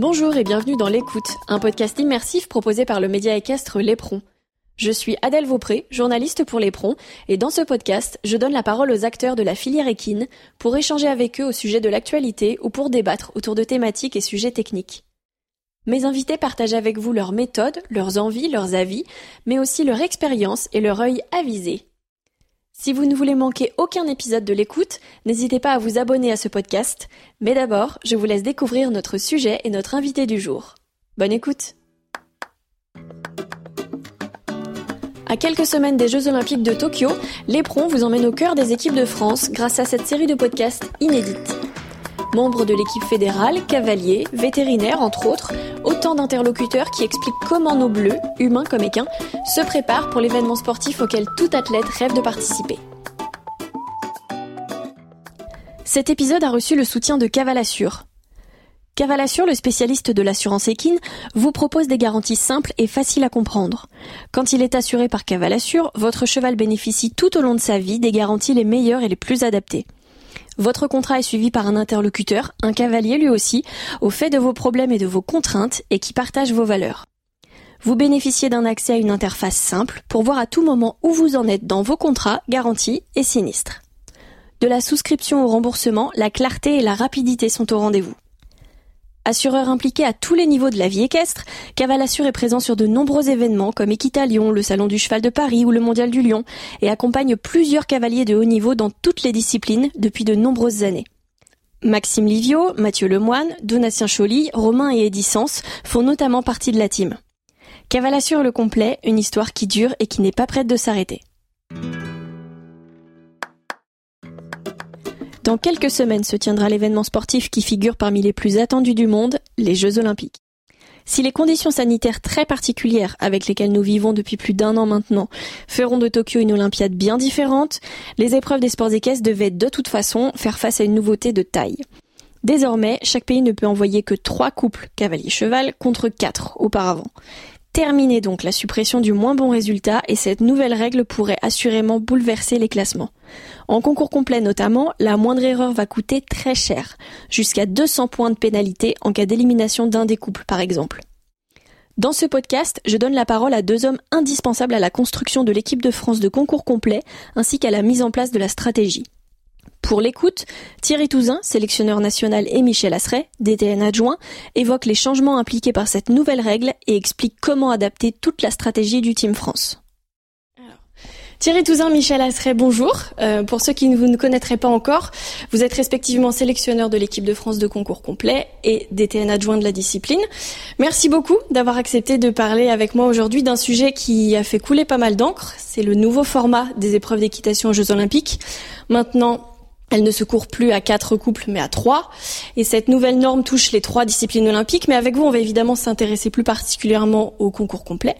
Bonjour et bienvenue dans L'écoute, un podcast immersif proposé par le média équestre Lépron. Je suis Adèle Vaupré, journaliste pour Lépron, et dans ce podcast, je donne la parole aux acteurs de la filière équine pour échanger avec eux au sujet de l'actualité ou pour débattre autour de thématiques et sujets techniques. Mes invités partagent avec vous leurs méthodes, leurs envies, leurs avis, mais aussi leur expérience et leur œil avisé. Si vous ne voulez manquer aucun épisode de l'écoute, n'hésitez pas à vous abonner à ce podcast. Mais d'abord, je vous laisse découvrir notre sujet et notre invité du jour. Bonne écoute À quelques semaines des Jeux Olympiques de Tokyo, l'éperon vous emmène au cœur des équipes de France grâce à cette série de podcasts inédites. Membres de l'équipe fédérale, cavaliers, vétérinaires entre autres, autant d'interlocuteurs qui expliquent comment nos bleus, humains comme équins, se préparent pour l'événement sportif auquel tout athlète rêve de participer. Cet épisode a reçu le soutien de Cavalassure. Cavalassure, le spécialiste de l'assurance équine, vous propose des garanties simples et faciles à comprendre. Quand il est assuré par Cavalassure, votre cheval bénéficie tout au long de sa vie des garanties les meilleures et les plus adaptées. Votre contrat est suivi par un interlocuteur, un cavalier lui aussi, au fait de vos problèmes et de vos contraintes et qui partage vos valeurs. Vous bénéficiez d'un accès à une interface simple pour voir à tout moment où vous en êtes dans vos contrats, garanties et sinistres. De la souscription au remboursement, la clarté et la rapidité sont au rendez-vous. Assureur impliqué à tous les niveaux de la vie équestre, Cavalassure est présent sur de nombreux événements comme Equita Lyon, le Salon du Cheval de Paris ou le Mondial du Lion et accompagne plusieurs cavaliers de haut niveau dans toutes les disciplines depuis de nombreuses années. Maxime Livio, Mathieu Lemoine, Donatien Choly, Romain et Eddie Sens font notamment partie de la team. Cavalassure le complet, une histoire qui dure et qui n'est pas prête de s'arrêter. Dans quelques semaines se tiendra l'événement sportif qui figure parmi les plus attendus du monde, les Jeux Olympiques. Si les conditions sanitaires très particulières avec lesquelles nous vivons depuis plus d'un an maintenant feront de Tokyo une Olympiade bien différente, les épreuves des sports équestres devaient de toute façon faire face à une nouveauté de taille. Désormais, chaque pays ne peut envoyer que trois couples cavalier-cheval contre quatre auparavant. Terminez donc la suppression du moins bon résultat et cette nouvelle règle pourrait assurément bouleverser les classements. En concours complet notamment, la moindre erreur va coûter très cher, jusqu'à 200 points de pénalité en cas d'élimination d'un des couples par exemple. Dans ce podcast, je donne la parole à deux hommes indispensables à la construction de l'équipe de France de concours complet ainsi qu'à la mise en place de la stratégie. Pour l'écoute, Thierry Touzin, sélectionneur national et Michel Asseret, DTN adjoint, évoquent les changements impliqués par cette nouvelle règle et expliquent comment adapter toute la stratégie du Team France. Thierry Touzin, Michel Asseret, bonjour. Euh, pour ceux qui ne vous ne connaîtraient pas encore, vous êtes respectivement sélectionneur de l'équipe de France de concours complet et DTN adjoint de la discipline. Merci beaucoup d'avoir accepté de parler avec moi aujourd'hui d'un sujet qui a fait couler pas mal d'encre. C'est le nouveau format des épreuves d'équitation aux Jeux Olympiques. Maintenant, elle ne se court plus à quatre couples, mais à trois. Et cette nouvelle norme touche les trois disciplines olympiques. Mais avec vous, on va évidemment s'intéresser plus particulièrement au concours complet.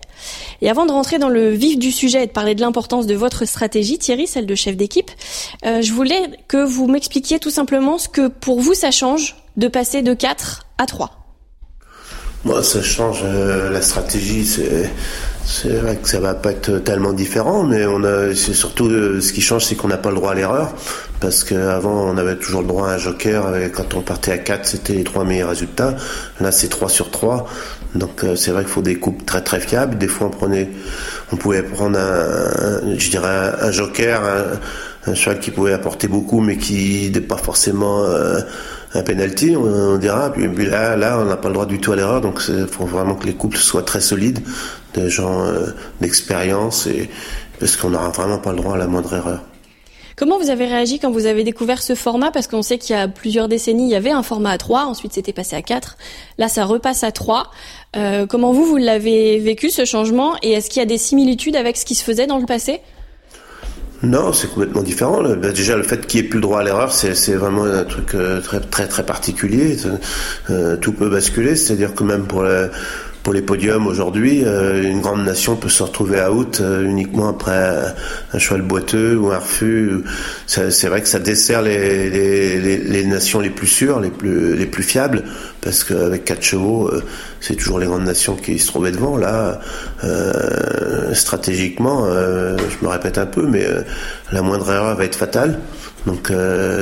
Et avant de rentrer dans le vif du sujet et de parler de l'importance de votre stratégie, Thierry, celle de chef d'équipe, euh, je voulais que vous m'expliquiez tout simplement ce que pour vous ça change de passer de quatre à trois. Moi, ça change euh, la stratégie. C'est c'est vrai que ça va pas être tellement différent, mais on a, c'est surtout euh, ce qui change, c'est qu'on n'a pas le droit à l'erreur, parce qu'avant on avait toujours le droit à un joker. Et quand on partait à 4 c'était les trois meilleurs résultats. Là, c'est 3 sur 3 Donc euh, c'est vrai qu'il faut des coupes très très fiables. Des fois, on prenait, on pouvait prendre un, je dirais un, joker, un, cheval qui pouvait apporter beaucoup, mais qui n'est pas forcément euh, un penalty, on, dira. Puis, là, là, on n'a pas le droit du tout à l'erreur, donc il faut vraiment que les couples soient très solides, des gens euh, d'expérience, et parce qu'on n'aura vraiment pas le droit à la moindre erreur. Comment vous avez réagi quand vous avez découvert ce format? Parce qu'on sait qu'il y a plusieurs décennies, il y avait un format à 3, ensuite c'était passé à 4. Là, ça repasse à 3. Euh, comment vous, vous l'avez vécu, ce changement? Et est-ce qu'il y a des similitudes avec ce qui se faisait dans le passé? Non, c'est complètement différent. Bah, déjà, le fait qu'il n'y ait plus le droit à l'erreur, c'est vraiment un truc euh, très très très particulier. Tout peut basculer, c'est-à-dire que même pour la, pour les podiums aujourd'hui, euh, une grande nation peut se retrouver à out euh, uniquement après un cheval boiteux ou un refus. C'est vrai que ça dessert les, les, les, nations les plus sûres, les plus, les plus fiables, parce qu'avec quatre chevaux, euh, c'est toujours les grandes nations qui se trouvaient devant. Là, stratégiquement, je me répète un peu, mais la moindre erreur va être fatale. Donc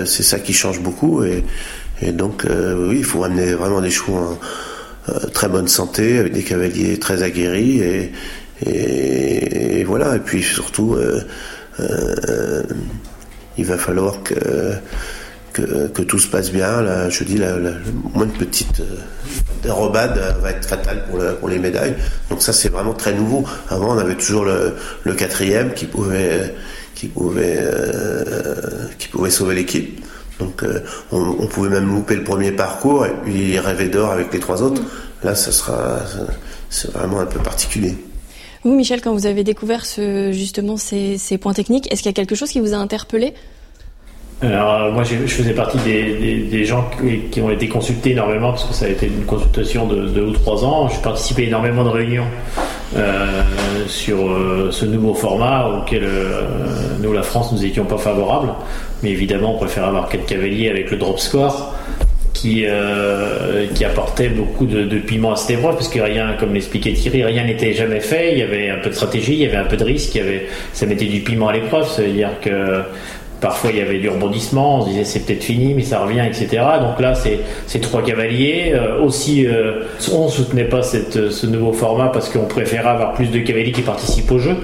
c'est ça qui change beaucoup et, et donc oui, il faut amener vraiment des chevaux en très bonne santé, avec des cavaliers très aguerris et, voilà. Et puis surtout, il va falloir que tout se passe bien. Je dis, la, moins petite dérobade va être fatale pour, les médailles. Donc ça, c'est vraiment très nouveau. Avant, on avait toujours le, quatrième qui pouvait, qui pouvait sauver l'équipe. Donc euh, on, pouvait même louper le premier parcours et puis rêver d'or avec les trois autres. Là, ça sera, c'est vraiment un peu particulier. Vous, Michel, quand vous avez découvert ce, justement ces, ces points techniques, est-ce qu'il y a quelque chose qui vous a interpellé? Alors, euh, moi, je faisais partie des, gens qui, ont été consultés énormément parce que ça a été une consultation de deux ou trois ans. J'ai participé énormément de réunions euh, sur euh, ce nouveau format auquel nous, la France, nous étions pas favorables. Mais évidemment, on préfère avoir quatre cavaliers avec le drop score qui, qui apportait beaucoup de, piment à cette épreuve, parce que rien, comme l'expliquait Thierry, rien n'était jamais fait. Il y avait un peu de stratégie, il y avait un peu de risque, ça mettait du piment à l'épreuve. Ça veut dire que Parfois, il y avait du rebondissement, on se disait c'est peut-être fini, mais ça revient, etc. Donc là, c'est trois cavaliers. Euh, aussi, euh, on ne soutenait pas cette, ce nouveau format parce qu'on préférait avoir plus de cavaliers qui participent au jeu.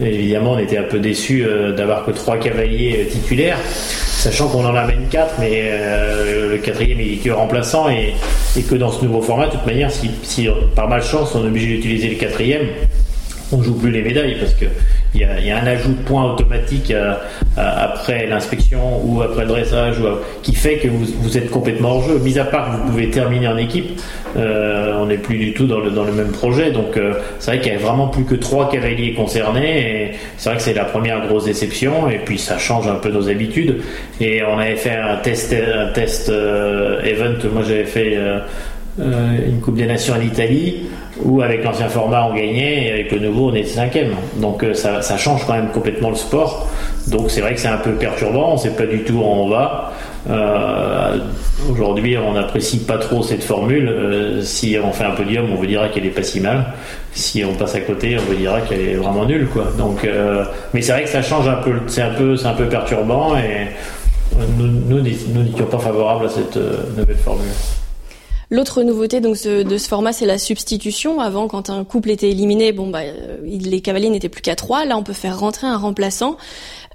évidemment, on était un peu déçus euh, d'avoir que trois cavaliers titulaires, sachant qu'on en amène quatre, mais le quatrième est que remplaçant et, et, que dans ce nouveau format, de toute manière, si, si par malchance on est obligé d'utiliser le quatrième, on joue plus les médailles parce que il y, a, un ajout de points automatique euh, euh, après l'inspection ou après le dressage ou, qui fait que vous, êtes complètement hors jeu. Mis à part que vous pouvez terminer en équipe, euh, on n'est plus du tout dans le, même projet. Donc c'est vrai qu'il n'y a vraiment plus que trois cavaliers concernés. C'est vrai que c'est la première grosse déception. Et puis ça change un peu nos habitudes. Et on avait fait un test, un test event. Moi j'avais fait une Coupe des Nations en Italie où avec l'ancien format on gagnait et avec le nouveau on était cinquième. Donc euh, ça, change quand même complètement le sport. Donc c'est vrai que c'est un peu perturbant, on sait pas du tout où on va. Euh, Aujourd'hui on n'apprécie pas trop cette formule. Euh, si on fait un podium on vous dira qu'elle est pas si mal. Si on passe à côté on vous dira qu'elle est vraiment nulle. Quoi. Donc, euh, mais c'est vrai que ça change un peu, c'est un peu, un peu perturbant et nous, nous n'étions pas favorables à cette nouvelle formule. L'autre nouveauté donc de ce format, c'est la substitution. Avant, quand un couple était éliminé, bon bah euh, les cavaliers n'étaient plus qu'à trois. Là, on peut faire rentrer un remplaçant.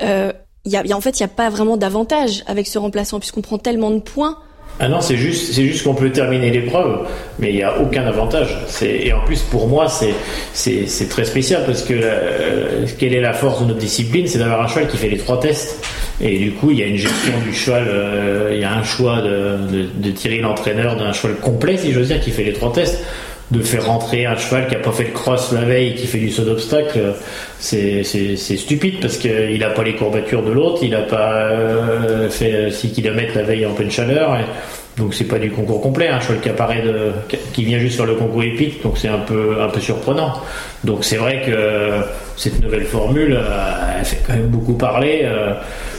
Euh, y a, en fait, il n'y a pas vraiment d'avantage avec ce remplaçant puisqu'on prend tellement de points. Ah non, c'est juste, c'est juste qu'on peut terminer l'épreuve, mais il n'y a aucun avantage. Et en plus, pour moi, c'est, très spécial parce que euh, quelle est la force de notre discipline? C'est d'avoir un cheval qui fait les trois tests. Et du coup, il y a une gestion du cheval, euh, il y a un choix de, de, tirer l'entraîneur d'un cheval complet, si j'ose dire, qui fait les trois tests. De faire rentrer un cheval qui a pas fait le cross la veille, qui fait du saut d'obstacle, c'est, stupide parce qu'il n'a pas les courbatures de l'autre, il n'a pas euh, fait 6 km la veille en pleine chaleur. Et, donc c'est pas du concours complet, un hein, qui apparaît de, qui vient juste sur le concours épique, donc c'est un peu un peu surprenant. Donc c'est vrai que cette nouvelle formule, euh, elle fait quand même beaucoup parler. Euh,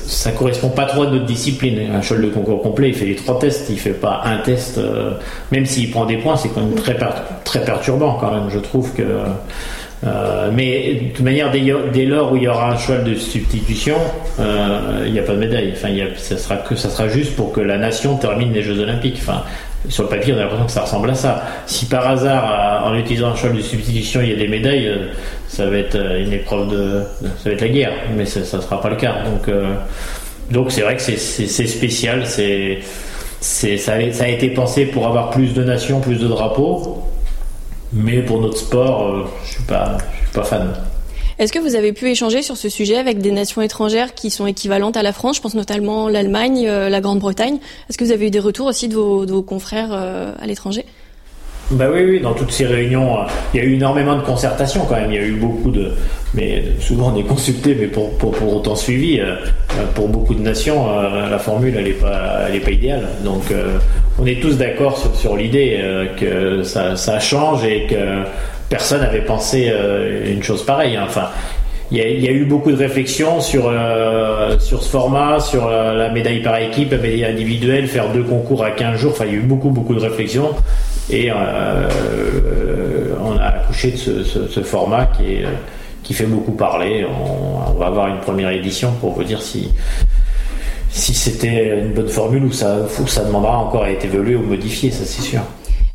ça correspond pas trop à notre discipline. Un cheval de concours complet, il fait les trois tests, il fait pas un test. Euh, même s'il prend des points, c'est quand même très très perturbant quand même. Je trouve que euh, mais de toute manière, dès, lors où il y aura un cheval de substitution, euh, il n'y a pas de médaille. Enfin, ça sera que ça sera juste pour que la nation termine les Jeux Olympiques. Enfin, sur le papier, on a l'impression que ça ressemble à ça. Si par hasard, en utilisant un cheval de substitution, il y a des médailles, euh, ça va être une épreuve de, ça va être la guerre. Mais ça, ne sera pas le cas. Donc, donc c'est vrai que c'est spécial. C'est ça a été pensé pour avoir plus de nations, plus de drapeaux. Mais pour notre sport, euh, je suis pas, je suis pas fan. Est-ce que vous avez pu échanger sur ce sujet avec des nations étrangères qui sont équivalentes à la France Je pense notamment l'Allemagne, euh, la Grande-Bretagne? Est-ce que vous avez eu des retours aussi de vos, de vos confrères euh, à l'étranger? Bah oui, oui, dans toutes ces réunions, euh, il y a eu énormément de concertation quand même. Il y a eu beaucoup de, mais souvent on est consulté, mais pour, pour, autant suivi. Euh, pour beaucoup de nations, euh, la formule elle est pas, pas idéale. Donc on est tous d'accord sur, sur l'idée que ça, ça change et que personne n'avait pensé une chose pareille. Hein. Enfin, il y, a, eu beaucoup de réflexions sur, euh, sur ce format, sur la, médaille par équipe, la médaille individuelle, faire deux concours à 15 jours. Enfin, il y a eu beaucoup, beaucoup de réflexions. Et euh, on a accouché de ce, format qui, qui fait beaucoup parler. On, on, va avoir une première édition pour vous dire si, si c'était une bonne formule ou ça, ou ça demandera encore à être évolué ou modifié, ça c'est sûr.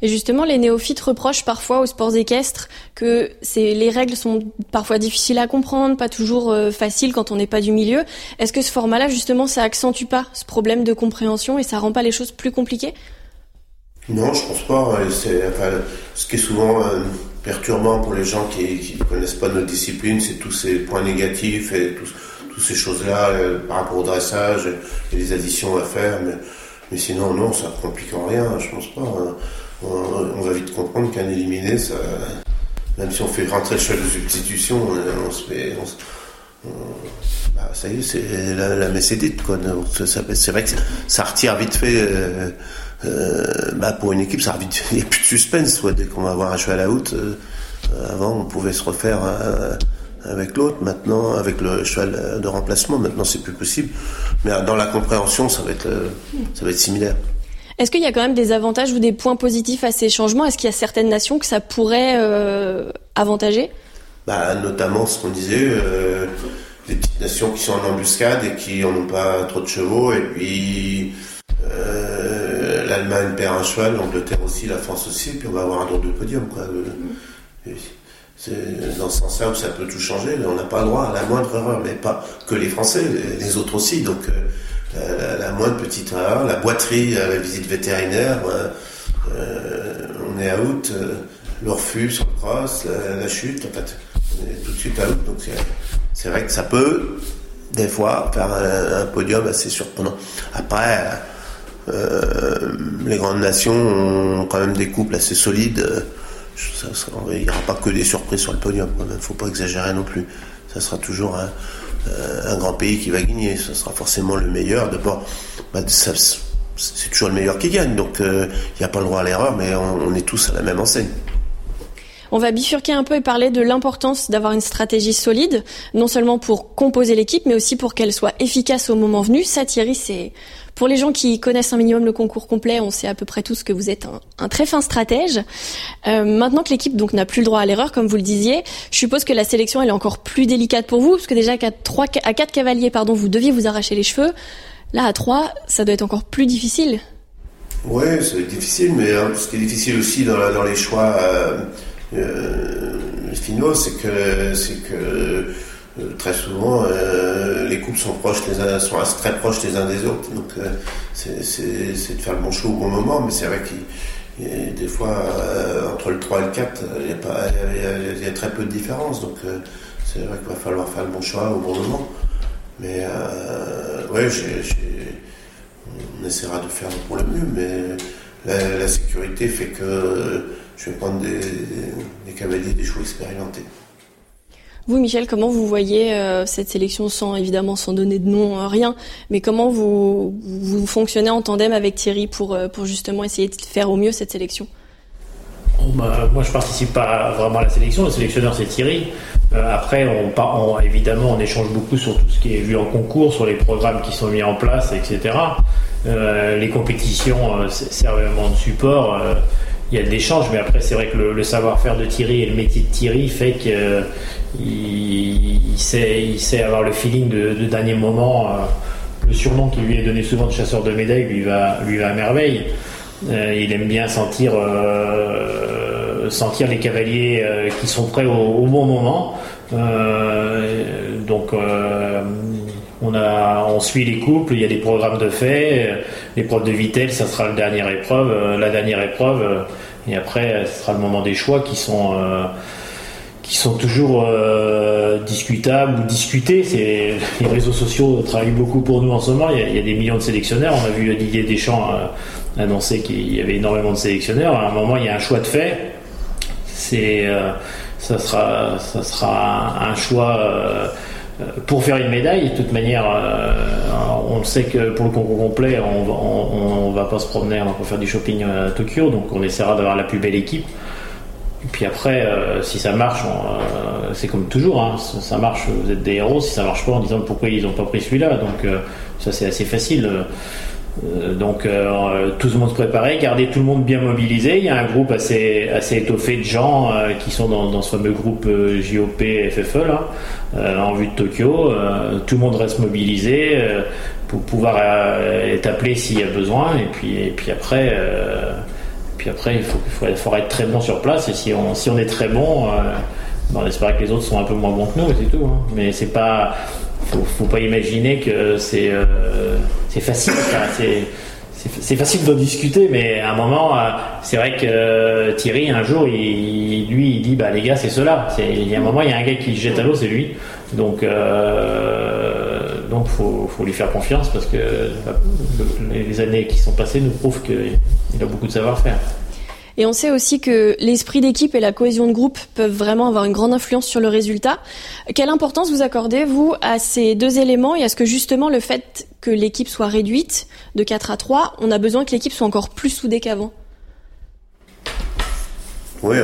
Et justement, les néophytes reprochent parfois aux sports équestres que les règles sont parfois difficiles à comprendre, pas toujours euh, faciles quand on n'est pas du milieu. Est-ce que ce format-là, justement, ça accentue pas ce problème de compréhension et ça rend pas les choses plus compliquées? Non, je pense pas. Enfin, ce qui est souvent euh, perturbant pour les gens qui ne connaissent pas notre discipline, c'est tous ces points négatifs et toutes ces choses-là euh, par rapport au dressage et les additions à faire. Mais, mais sinon, non, ça ne complique en rien, je pense pas. Hein on, va vite comprendre qu'un éliminé, ça, même si on fait rentrer le cheval de substitution, on, se met. bah, ça y est, c'est la, la mécédite, quoi. C'est vrai que ça retire vite fait. Euh, euh, bah, pour une équipe, ça il n'y a plus de suspense, dès qu'on va avoir un cheval à. Euh, avant, on pouvait se refaire avec l'autre. Maintenant, avec le cheval de remplacement, maintenant, c'est plus possible. Mais dans la compréhension, ça va être, ça va être similaire. Est-ce qu'il y a quand même des avantages ou des points positifs à ces changements? Est-ce qu'il y a certaines nations que ça pourrait euh, avantager? Bah, Notamment ce qu'on disait, euh, les petites nations qui sont en embuscade et qui n'ont pas trop de chevaux, et puis euh, l'Allemagne perd un cheval, l'Angleterre aussi, la France aussi, et puis on va avoir un drôle de podium. Quoi. C'est dans ce sens-là où ça peut tout changer, on n'a pas le droit à la moindre erreur, mais pas que les Français, les autres aussi. Donc la, moindre petite erreur, la boiterie, la visite vétérinaire, euh, on est out, euh, le refus sur le cross, la, chute, en fait, on est tout de suite out. Donc c'est vrai que ça peut, des fois, faire un, podium assez surprenant. Après, euh, les grandes nations ont quand même des couples assez solides. il n'y aura pas que des surprises sur le podium, il ne faut pas exagérer non plus. Ça sera toujours un euh, un grand pays qui va gagner. Ce sera forcément le meilleur. D'abord, bah, c'est toujours le meilleur qui gagne. Donc, euh, il n'y a pas le droit à l'erreur, mais on, est tous à la même enseigne. On va bifurquer un peu et parler de l'importance d'avoir une stratégie solide, non seulement pour composer l'équipe, mais aussi pour qu'elle soit efficace au moment venu. Ça, Thierry, c'est pour les gens qui connaissent un minimum le concours complet, on sait à peu près tous que vous êtes un, très fin stratège. Euh, maintenant que l'équipe n'a plus le droit à l'erreur, comme vous le disiez, je suppose que la sélection est encore plus délicate pour vous, parce que déjà qu'à trois, à quatre cavaliers, pardon, vous deviez vous arracher les cheveux. Là, à trois, ça doit être encore plus difficile. Oui, c'est difficile, mais hein, ce qui est difficile aussi dans, les choix euh, finaux, c'est que, c'est que euh, très souvent, euh, les couples sont très proches les uns des autres. Donc, euh, c'est de faire le bon choix au bon moment. Mais c'est vrai a des fois, entre le 3 et le 4, il y, a pas, il, y a, très peu de différence. Donc, c'est vrai qu'il va falloir faire le bon choix au bon moment. Mais, ouais, on essaiera de faire pour le mieux. Mais la, sécurité fait que je vais prendre des, des cavaliers, des chevaux expérimentés. Vous, Michel, comment vous voyez euh, cette sélection sans évidemment sans donner de nom, euh, rien, mais comment vous, vous fonctionnez en tandem avec Thierry pour, euh, pour justement essayer de faire au mieux cette sélection? Bah, moi, je participe pas vraiment à la sélection. Le sélectionneur, c'est Thierry. après, on, on, évidemment, on échange beaucoup sur tout ce qui est vu en concours, sur les programmes qui sont mis en place, etc. les compétitions servent vraiment de support. Il y a de l'échange, mais après, c'est vrai que le, savoir-faire de Thierry et le métier de Thierry fait que il, sait, il sait avoir le feeling de, dernier moment. Euh, le surnom qui lui est donné souvent de chasseur de médailles lui va, lui va à merveille. Euh, il aime bien sentir, euh, sentir les cavaliers qui sont prêts au, bon moment. donc on, suit les couples, il y a des programmes de fait. L'épreuve de Vitel, ça sera la dernière épreuve. la dernière épreuve, et après, ce sera le moment des choix qui sont toujours euh, discutables ou discutés. Les réseaux sociaux travaillent beaucoup pour nous en ce moment. Il y, a, des millions de sélectionneurs. On a vu Didier Deschamps euh, annoncer qu'il y avait énormément de sélectionneurs. À un moment, il y a un choix de fait. C'est, euh, ça sera un, choix pour faire une médaille. De toute manière, on sait que pour le concours complet, on, on, va pas se promener, on pas faire du shopping à Tokyo. Donc, on essaiera d'avoir la plus belle équipe. Et puis après, euh, si ça marche, euh, c'est comme toujours, hein, ça marche, vous êtes des héros. Si ça marche pas, en disant pourquoi ils n'ont pas pris celui-là. Donc euh, ça c'est assez facile. Donc tout le monde se préparait, garder tout le monde bien mobilisé. Il y a un groupe assez, assez étoffé de gens qui sont dans, ce fameux groupe JOP FFE là, en vue de Tokyo. tout le monde reste mobilisé pour pouvoir être appelé s'il y a besoin. Et puis, et puis après puis après, il faut, faut, être très bon sur place. Et si on, si on est très bon, on espère que les autres sont un peu moins bons que nous, c'est tout. Hein. Mais c'est pas, faut, faut pas imaginer que c'est c'est facile. c'est facile d'en discuter, mais à un moment, c'est vrai que Thierry, un jour, lui, il dit bah les gars, c'est cela. Il y a un moment, il y a un gars qui jette à l'eau, c'est lui. Donc, euh, donc faut, faut lui faire confiance parce que les années qui sont passées nous prouvent qu'il a beaucoup de savoir-faire. Et on sait aussi que l'esprit d'équipe et la cohésion de groupe peuvent vraiment avoir une grande influence sur le résultat. Quelle importance vous accordez, vous, à ces deux éléments et à ce que justement le fait que l'équipe soit réduite de 4 à 3, on a besoin que l'équipe soit encore plus soudée qu'avant? Oui,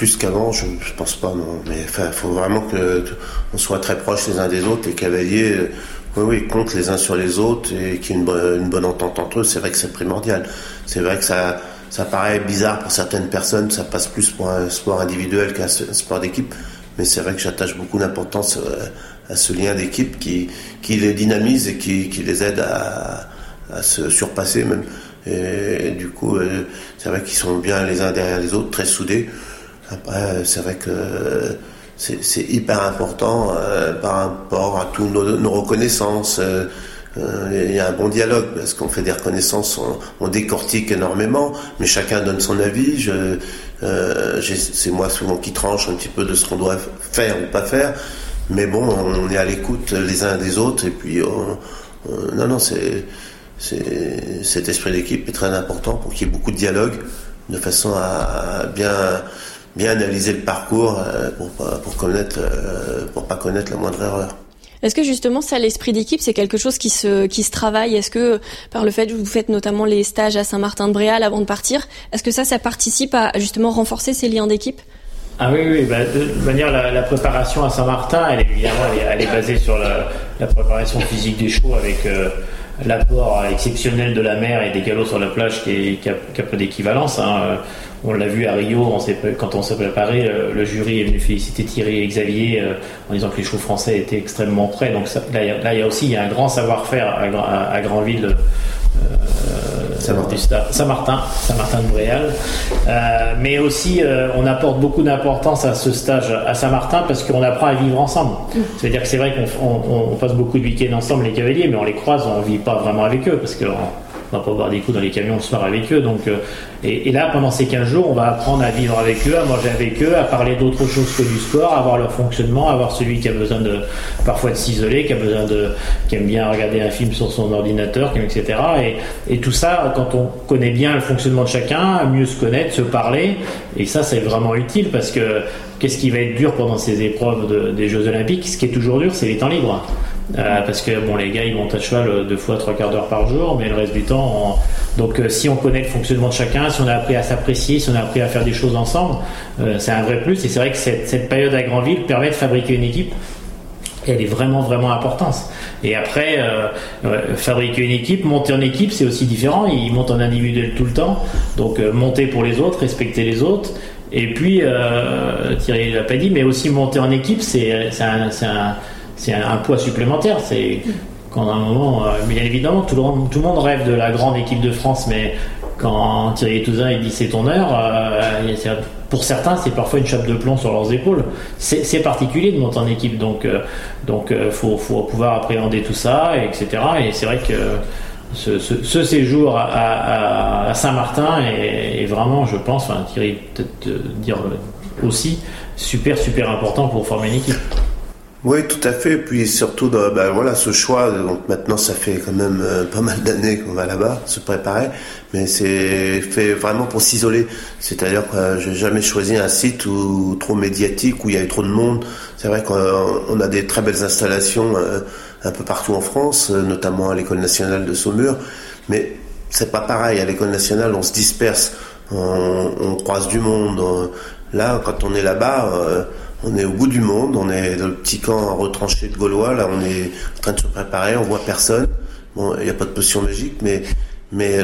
plus qu'avant, je, ne pense pas, non. Mais il faut vraiment que on soit très proches les uns des autres. Les cavaliers, euh, oui, oui, comptent les uns sur les autres et qu'il y ait une une bonne entente entre eux. C'est vrai que c'est primordial. C'est vrai que ça, ça paraît bizarre pour certaines personnes. Ça passe plus pour un sport individuel qu'un sport d'équipe. Mais c'est vrai que j'attache beaucoup d'importance euh, à ce lien d'équipe qui, les dynamise et qui, les aide à, se surpasser même. Et, du coup, euh, c'est vrai qu'ils sont bien les uns derrière les autres, très soudés. Après, c'est vrai que c'est hyper important euh, par rapport à tous nos, reconnaissances. Euh, euh, il y a un bon dialogue parce qu'on fait des reconnaissances, on, décortique énormément, mais chacun donne son avis. Je, c'est moi souvent qui tranche un petit peu de ce qu'on doit faire ou pas faire, mais bon, on est à l'écoute les uns des autres et puis non, non, c'est cet esprit d'équipe est très important pour qu'il y ait beaucoup de dialogue de façon à bien bien analyser le parcours euh, pour, pour connaître, euh, pour pas connaître la moindre erreur. Est-ce que justement ça, l'esprit d'équipe, c'est quelque chose qui se, qui se travaille? Est-ce que par le fait que vous faites notamment les stages à Saint-Martin-de-Bréal avant de partir, est-ce que ça, ça participe à justement renforcer ces liens d'équipe? Ah oui, oui, bah, de manière, la, la, préparation à Saint-Martin, elle est évidemment, elle est, basée sur la, la, préparation physique des chevaux avec euh, l'apport exceptionnel de la mer et des galops sur la plage qui, qui, a, peu d'équivalence. Hein. On l'a vu à Rio, quand on s'est préparé, euh, le jury est venu féliciter Thierry et Xavier euh, en disant que les chevaux français étaient extrêmement prêts. Donc là, il y a aussi il y a un grand savoir-faire à, à, Grandville. Saint-Martin, Saint-Martin de Bréal. mais aussi, on apporte beaucoup d'importance à ce stage à Saint-Martin parce qu'on apprend à vivre ensemble. C'est-à-dire que c'est vrai qu'on passe beaucoup de week-ends ensemble, les cavaliers, mais on les croise, on ne vit pas vraiment avec eux parce que on va pas boire des coups dans les camions le soir avec eux. Donc, euh, et, là, pendant ces 15 jours, on va apprendre à vivre avec eux, à manger avec eux, à parler d'autre chose que du sport, à voir leur fonctionnement, à voir celui qui a besoin de parfois de s'isoler, qui a besoin de, qui aime bien regarder un film sur son ordinateur, etc. Et, et tout ça, quand on connaît bien le fonctionnement de chacun, mieux se connaître, se parler, et ça, c'est vraiment utile parce que qu'est-ce qui va être dur pendant ces épreuves des Jeux Olympiques? Ce qui est toujours dur, c'est les temps libres. Euh, parce que bon, les gars ils montent à cheval euh, deux fois trois quarts d'heure par jour, mais le reste du temps, donc euh, si on connaît le fonctionnement de chacun, si on a appris à s'apprécier, si on a appris à faire des choses ensemble, c'est un vrai plus. Et c'est vrai que cette, période à Grandville permet de fabriquer une équipe. Elle est vraiment vraiment importante. Et après, fabriquer une équipe, monter en équipe, c'est aussi différent. Ils montent en individuel tout le temps, donc monter pour les autres, respecter les autres. Et puis, Thierry l'a pas dit, mais aussi monter en équipe, c'est un c'est un, poids supplémentaire. C'est quand à un moment, euh, bien évidemment, tout le, monde, tout le monde rêve de la grande équipe de France, mais quand Thierry Touzin il dit c'est ton heure, euh, pour certains c'est parfois une chape de plomb sur leurs épaules. C'est particulier de monter en équipe, donc euh, donc faut, faut pouvoir appréhender tout ça, etc. Et c'est vrai que ce, séjour à, Saint-Martin est, est, vraiment, je pense, enfin Thierry peut-être dire aussi super super important pour former une équipe. Oui, tout à fait. Puis surtout, ben voilà, ce choix. Donc maintenant, ça fait quand même euh, pas mal d'années qu'on va là-bas se préparer, mais c'est fait vraiment pour s'isoler. C'est-à-dire que j'ai jamais choisi un site où trop médiatique où il y avait trop de monde. C'est vrai qu'on a des très belles installations euh, un peu partout en France, euh, notamment à l'école nationale de Saumur, mais c'est pas pareil. À l'école nationale, on se disperse, on croise du monde. là, quand on est là-bas on est au bout du monde, on est dans le petit camp retranché de Gaulois, là on est en train de se préparer, on voit personne. Bon, il n'y a pas de potion magique, mais mais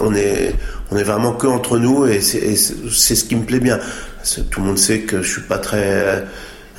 on est on est vraiment que entre nous et c'est ce qui me plaît bien. Tout le monde sait que je suis pas très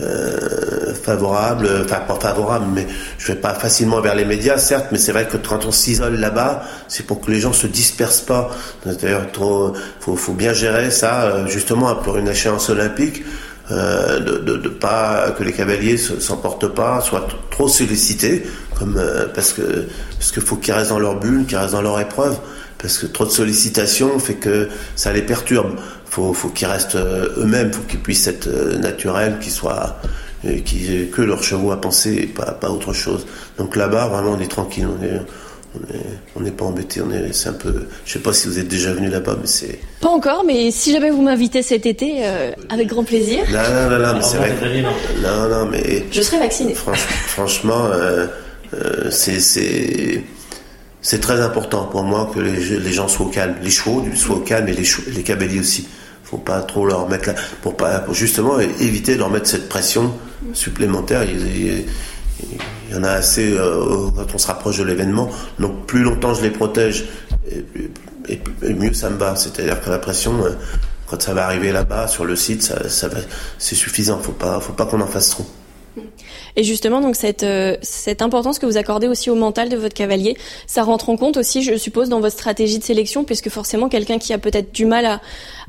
euh, favorable, enfin pas favorable, mais je vais pas facilement vers les médias, certes, mais c'est vrai que quand on s'isole là-bas, c'est pour que les gens se dispersent pas. D'ailleurs, faut, faut bien gérer ça, euh, justement pour une échéance olympique. Euh, de, de, pas que les cavaliers s'emportent pas, soient trop sollicités, comme euh, parce que parce qu'il faut qu'ils restent dans leur bulle, qu'ils restent dans leur épreuve, parce que trop de sollicitations fait que ça les perturbe. Faut faut qu'ils restent euh, eux-mêmes, faut qu'ils puissent être naturels, qu'ils soient qui que leurs chevaux à penser et pas pas autre chose. Donc là-bas vraiment on est tranquille, on n'est pas embêté, on est, c'est un peu, je sais pas si vous êtes déjà venu là-bas, mais c'est. Pas encore, mais si jamais vous m'invitez cet été, euh, avec grand plaisir. Non, non, non, non mais c'est vrai. non, non, mais. Je serai vacciné. franchement, euh, euh, c'est, c'est, c'est très important pour moi que les, les, gens soient au calme, les chevaux soient au calme et les, les cavaliers aussi. Faut pas trop leur mettre là, pour pas, pour justement éviter de leur mettre cette pression supplémentaire. Il y en a assez euh, quand on se rapproche de l'événement. Donc plus longtemps je les protège, et, mieux ça me va. C'est-à-dire que la pression, euh, quand ça va arriver là-bas sur le site, ça, ça c'est suffisant. Faut pas, faut pas qu'on en fasse trop. Et justement, donc cette, euh, cette importance que vous accordez aussi au mental de votre cavalier, ça rentre en compte aussi, je suppose, dans votre stratégie de sélection, puisque forcément, quelqu'un qui a peut-être du mal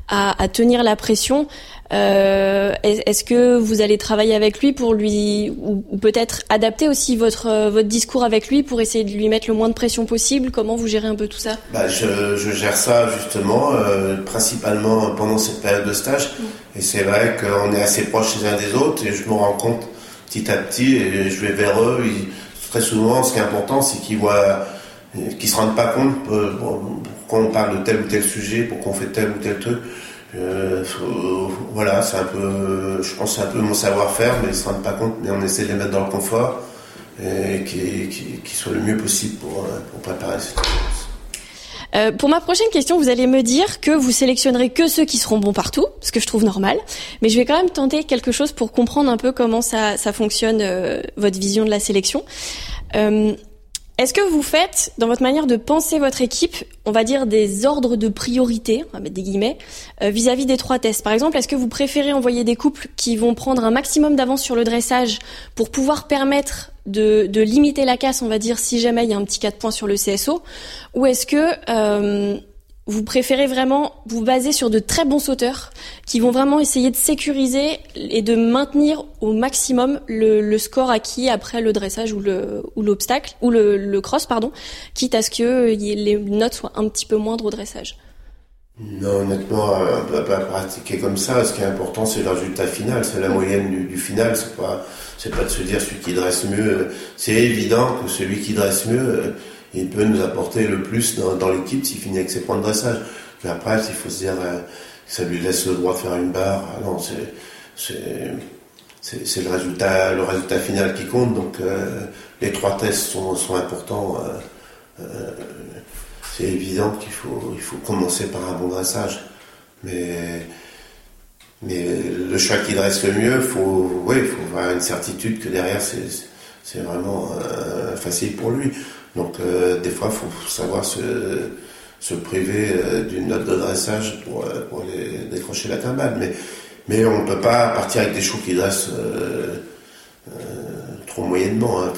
à, tenir la pression, euh, Est-ce que vous allez travailler avec lui pour lui, ou, peut-être adapter aussi votre euh, votre discours avec lui pour essayer de lui mettre le moins de pression possible? Comment vous gérez un peu tout ça? Bah, je, je, gère ça justement, euh, principalement pendant cette période de stage. Mm. Et c'est vrai qu'on est assez proches les uns des autres et je me rends compte petit à petit et je vais vers eux. très souvent, ce qui est important, c'est qu'ils voient, qu'ils se rendent pas compte euh, on parle de tel ou tel sujet, pour qu'on fait tel ou tel truc. Euh, voilà, c'est un peu, je pense c'est un peu mon savoir-faire, mais ils se rendent pas compte, mais on essaie de les mettre dans le confort et qui, qui, soit le mieux possible pour, euh, pour préparer cette expérience. Euh, pour ma prochaine question, vous allez me dire que vous sélectionnerez que ceux qui seront bons partout, ce que je trouve normal. Mais je vais quand même tenter quelque chose pour comprendre un peu comment ça, ça fonctionne, euh, votre vision de la sélection. Est-ce que vous faites, dans votre manière de penser votre équipe, on va dire des ordres de priorité, on va mettre des guillemets, euh, vis-à-vis des trois tests? Par exemple, est-ce que vous préférez envoyer des couples qui vont prendre un maximum d'avance sur le dressage pour pouvoir permettre de, de, limiter la casse, on va dire, si jamais il y a un petit 4 points sur le CSO Ou est-ce que euh, vous préférez vraiment vous baser sur de très bons sauteurs qui vont vraiment essayer de sécuriser et de maintenir au maximum le, score acquis après le dressage ou le ou l'obstacle ou le, cross pardon, quitte à ce que les notes soient un petit peu moindres au dressage. Non, honnêtement, on peut pas pratiquer comme ça. Ce qui est important, c'est le résultat final, c'est la moyenne du, du final. C'est pas, c'est pas de se dire celui qui dresse mieux. C'est évident que celui qui dresse mieux il peut nous apporter le plus dans, l'équipe s'il finit avec ses points de dressage. Après, il faut se dire euh, que ça lui laisse le droit de faire une barre. Ah non, c'est le résultat final qui compte. Donc euh, les trois tests sont, importants. Euh, c'est évident qu'il faut il commencer par un bon dressage. Mais le choix qui dresse le mieux, ouais, faut avoir une certitude que derrière c'est vraiment facile pour lui. Donc euh, des fois, il faut savoir se, se priver euh, d'une note de dressage pour, euh, pour décrocher la timbale. Mais, mais on ne peut pas partir avec des chevaux qui dressent trop moyennement. Hein.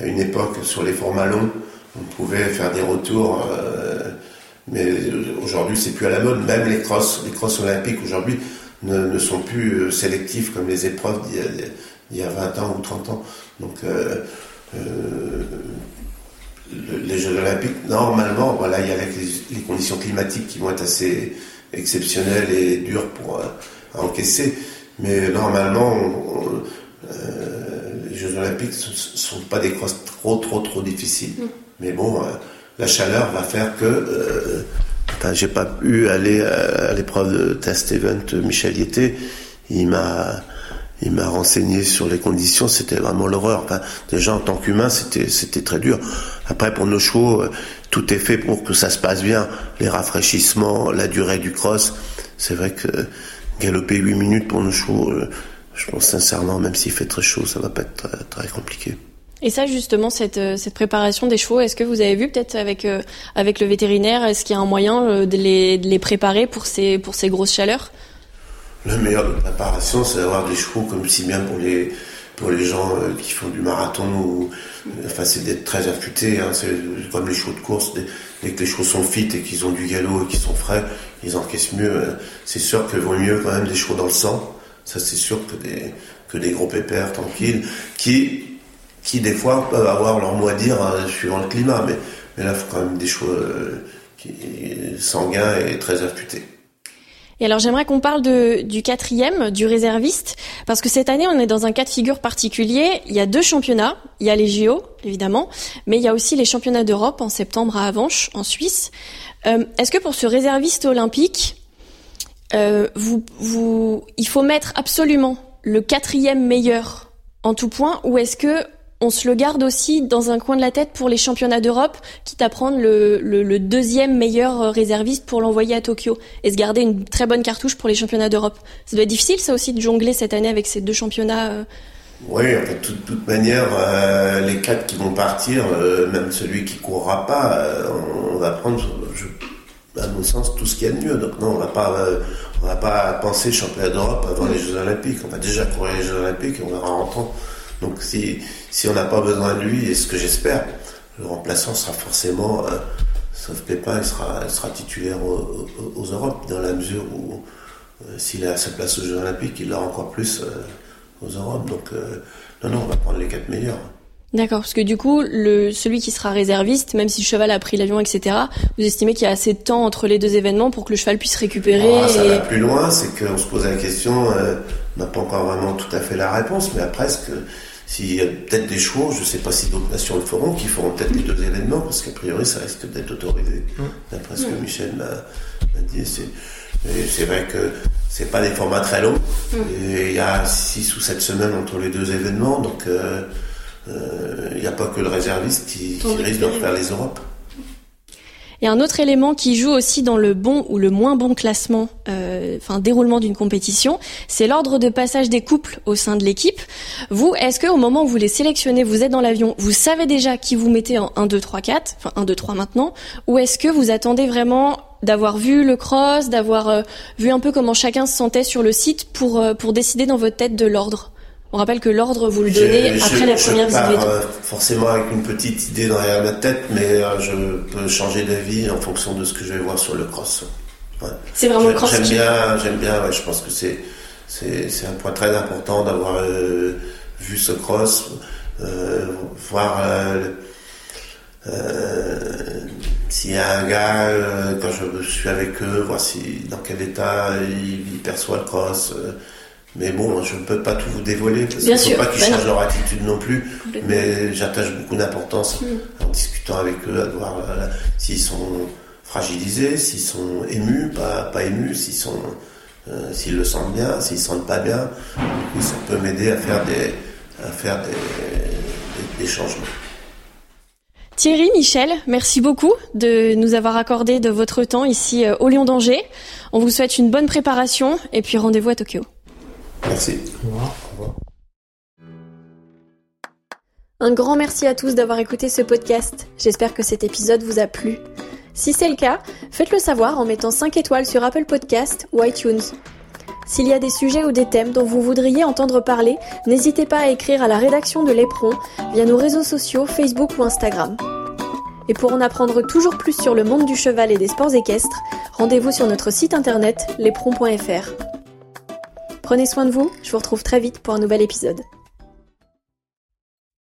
À une époque, sur les formats longs, on pouvait faire des retours. mais aujourd'hui, c'est plus à la mode. Même les crosses, les crosses olympiques aujourd'hui ne, ne, sont plus sélectifs comme les épreuves d'il y, a 20 ans ou 30 ans. Donc, les Jeux Olympiques, normalement, voilà, il y a les, conditions climatiques qui vont être assez exceptionnelles et dures pour euh, encaisser. Mais normalement, euh, les Jeux Olympiques ne sont pas des crosses trop, trop, trop difficiles. Mais bon, euh, la chaleur va faire que. Enfin, j'ai pas pu aller à, l'épreuve de test event Michel Yété. Il m'a il m'a renseigné sur les conditions, c'était vraiment l'horreur. Déjà en tant qu'humain, c'était très dur. Après, pour nos chevaux, euh, tout est fait pour que ça se passe bien. Les rafraîchissements, la durée du cross. C'est vrai que galoper 8 minutes pour nos chevaux, euh, je pense sincèrement, même s'il fait très chaud, ça va pas être très, compliqué. Et ça, justement, cette, euh, cette préparation des chevaux, est-ce que vous avez vu peut-être avec, avec le vétérinaire, est-ce qu'il y a un moyen de les, de les préparer pour ces, pour ces grosses chaleurs? Le meilleur de préparation, c'est d'avoir des chevaux comme si bien pour les pour les gens euh, qui font du marathon ou enfin c'est d'être très affûté hein, c'est comme les chevaux de course. Dès, que les chevaux sont fit et qu'ils ont du galop et qu'ils sont frais ils encaissent mieux euh, c'est sûr que vaut mieux quand même des chevaux dans le sang. Ça c'est sûr que des que des gros pépères tranquilles qui qui des fois peuvent avoir leur mot à dire euh, suivant le climat. Mais mais là faut quand même des chevaux qui sanguins et très affûtés et alors j'aimerais qu'on parle de, du quatrième, du réserviste, parce que cette année on est dans un cas de figure particulier. Il y a deux championnats, il y a les JO évidemment, mais il y a aussi les championnats d'Europe en septembre à Avanches, en Suisse. Euh, Est-ce que pour ce réserviste olympique, euh, vous, vous, il faut mettre absolument le quatrième meilleur en tout point, ou est-ce que on se le garde aussi dans un coin de la tête pour les championnats d'Europe, quitte à prendre le, deuxième meilleur euh, réserviste pour l'envoyer à Tokyo et se garder une très bonne cartouche pour les championnats d'Europe. Ça doit être difficile, ça aussi, de jongler cette année avec ces deux championnats. Euh. Oui, de toute, toute manière, euh, les quatre qui vont partir, même celui qui courra pas, on, va prendre, je, à mon sens, tout ce qu'il y a de mieux. Donc non, on va pas, on va pas penser championnat d'Europe avant les Jeux Olympiques. On va déjà courir les Jeux Olympiques et on verra en temps. Donc si, si on n'a pas besoin de lui, et ce que j'espère, le remplaçant sera forcément, euh, sauf Pépin, il sera, sera titulaire aux, aux, Europes, dans la mesure où euh, s'il a sa place aux Jeux Olympiques, il l'aura encore plus euh, aux Europes. Donc non, non, on va prendre les quatre meilleurs. D'accord, parce que du coup, le, celui qui sera réserviste, même si le cheval a pris l'avion, etc., vous estimez qu'il y a assez de temps entre les deux événements pour que le cheval puisse récupérer ah, Ça va plus loin, c'est qu'on se pose la question, on n'a pas encore vraiment tout à fait la réponse, mais après, ce que s'il y a peut-être des chevaux, je ne sais pas si d'autres nations le feront, qui feront peut-être les deux événements, parce qu'a priori, ça risque d'être autorisé, d'après ce que. Michel m'a dit. C'est vrai que c'est pas des formats très longs. Il y a six ou sept semaines entre les deux événements, donc euh, euh, il n'y a pas que le réserviste qui, qui risque de refaire les Europes. Et un autre élément qui joue aussi dans le bon ou le moins bon classement, euh, enfin déroulement d'une compétition, c'est l'ordre de passage des couples au sein de l'équipe. Vous, est-ce que au moment où vous les sélectionnez, vous êtes dans l'avion, vous savez déjà qui vous mettez en 1, 2, 3, 4, enfin 1, 2, 3 maintenant, ou est-ce que vous attendez vraiment d'avoir vu le cross, d'avoir euh, vu un peu comment chacun se sentait sur le site pour, euh, pour décider dans votre tête de l'ordre? On rappelle que l'ordre, vous le donnez après la première visite. Euh, forcément avec une petite idée derrière la tête, mais euh, je peux changer d'avis en fonction de ce que je vais voir sur le cross. C'est vraiment le cross. J'aime bien, j'aime bien. je pense que c'est c'est un point très important d'avoir euh, vu ce cross, voir s'il y a un gars quand je suis avec eux, voir si dans quel état il, perçoit le cross. Mais bon, je ne peux pas tout vous dévoiler parce qu'il ne faut pas qu'ils bah changent leur attitude non plus. Mais j'attache beaucoup d'importance en discutant avec eux, à voir euh, s'ils sont fragilisés, s'ils sont émus, pas, pas émus, s'ils sont, euh, s'ils le sentent bien, s'ils sentent pas bien. Du coup, ça peut m'aider à faire des, à faire des, des, changements. Thierry, Michel, merci beaucoup de nous avoir accordé de votre temps ici euh, au Lyon d'Angers. On vous souhaite une bonne préparation et puis rendez-vous à Tokyo. Merci. Au revoir. Un grand merci à tous d'avoir écouté ce podcast. J'espère que cet épisode vous a plu. Si c'est le cas, faites-le savoir en mettant 5 étoiles sur Apple Podcast ou iTunes. S'il y a des sujets ou des thèmes dont vous voudriez entendre parler, n'hésitez pas à écrire à la rédaction de l'Éperon via nos réseaux sociaux Facebook ou Instagram. Et pour en apprendre toujours plus sur le monde du cheval et des sports équestres, rendez-vous sur notre site internet l'éperon.fr. Prenez soin de vous, je vous retrouve très vite pour un nouvel épisode.